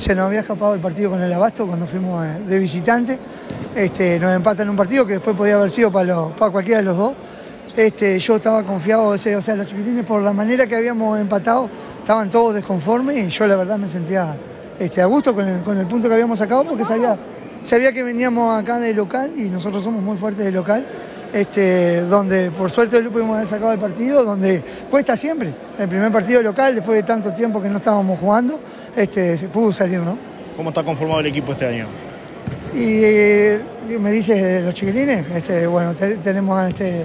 Se nos había escapado el partido con el Abasto cuando fuimos eh, de visitante. Este, nos empatan un partido que después podía haber sido para, para cualquiera de los dos. Este, yo estaba confiado, o sea, los chiquitines por la manera que habíamos empatado estaban todos desconformes y yo la verdad me sentía este, a gusto con el, con el punto que habíamos sacado porque sabía, sabía que veníamos acá de local y nosotros somos muy fuertes de local. Este, donde por suerte lo pudimos haber sacado el partido, donde cuesta siempre. El primer partido local, después de tanto tiempo que no estábamos jugando, este, se pudo salir, ¿no? ¿Cómo está conformado el equipo este año? Y eh, me dices los chiquitines, este, bueno, tenemos a, este,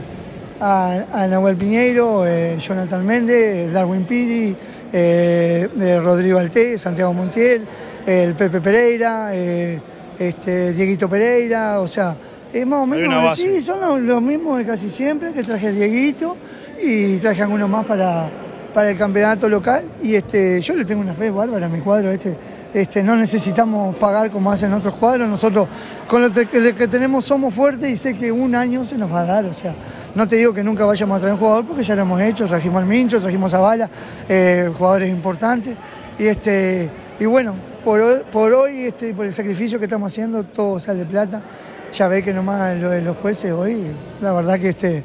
a, Nahuel Piñeiro, eh, Jonathan Méndez, Darwin Piri, eh, Rodrigo Alté, Santiago Montiel, el Pepe Pereira, este, Dieguito Pereira, o sea, más o menos, sí, son los, mismos de casi siempre, que traje el Dieguito y traje algunos más para, para el campeonato local. Y este, yo le tengo una fe bárbara a mi cuadro. Este, este, no necesitamos pagar como hacen otros cuadros. Nosotros con lo que, tenemos somos fuertes y sé que un año se nos va a dar. O sea, no te digo que nunca vayamos a traer un jugador porque ya lo hemos hecho. Trajimos al Mincho, trajimos a Bala, eh, jugadores importantes. Y, este, y bueno, por hoy, por hoy este, por el sacrificio que estamos haciendo, todo sale de plata ya ve que nomás lo de los jueces hoy, la verdad que este.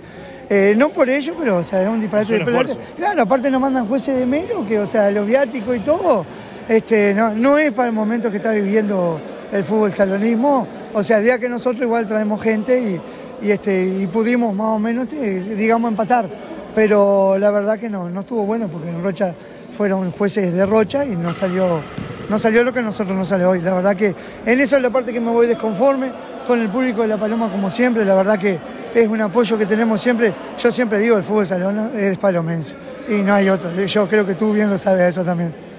Eh, no por ello, pero o sea, es un disparate de plata. Claro, aparte nos mandan jueces de menos, que o sea, los viáticos y todo, este, no, no es para el momento que está viviendo el fútbol salonismo. O sea, el día que nosotros igual traemos gente y, y este, y pudimos más o menos, este, digamos, empatar. Pero la verdad que no, no estuvo bueno porque en Rocha fueron jueces de Rocha y no salió, no salió lo que a nosotros nos sale hoy. La verdad que en eso es la parte que me voy desconforme con el público de La Paloma como siempre. La verdad que es un apoyo que tenemos siempre. Yo siempre digo, el fútbol salón es palomense y no hay otro. Yo creo que tú bien lo sabes eso también.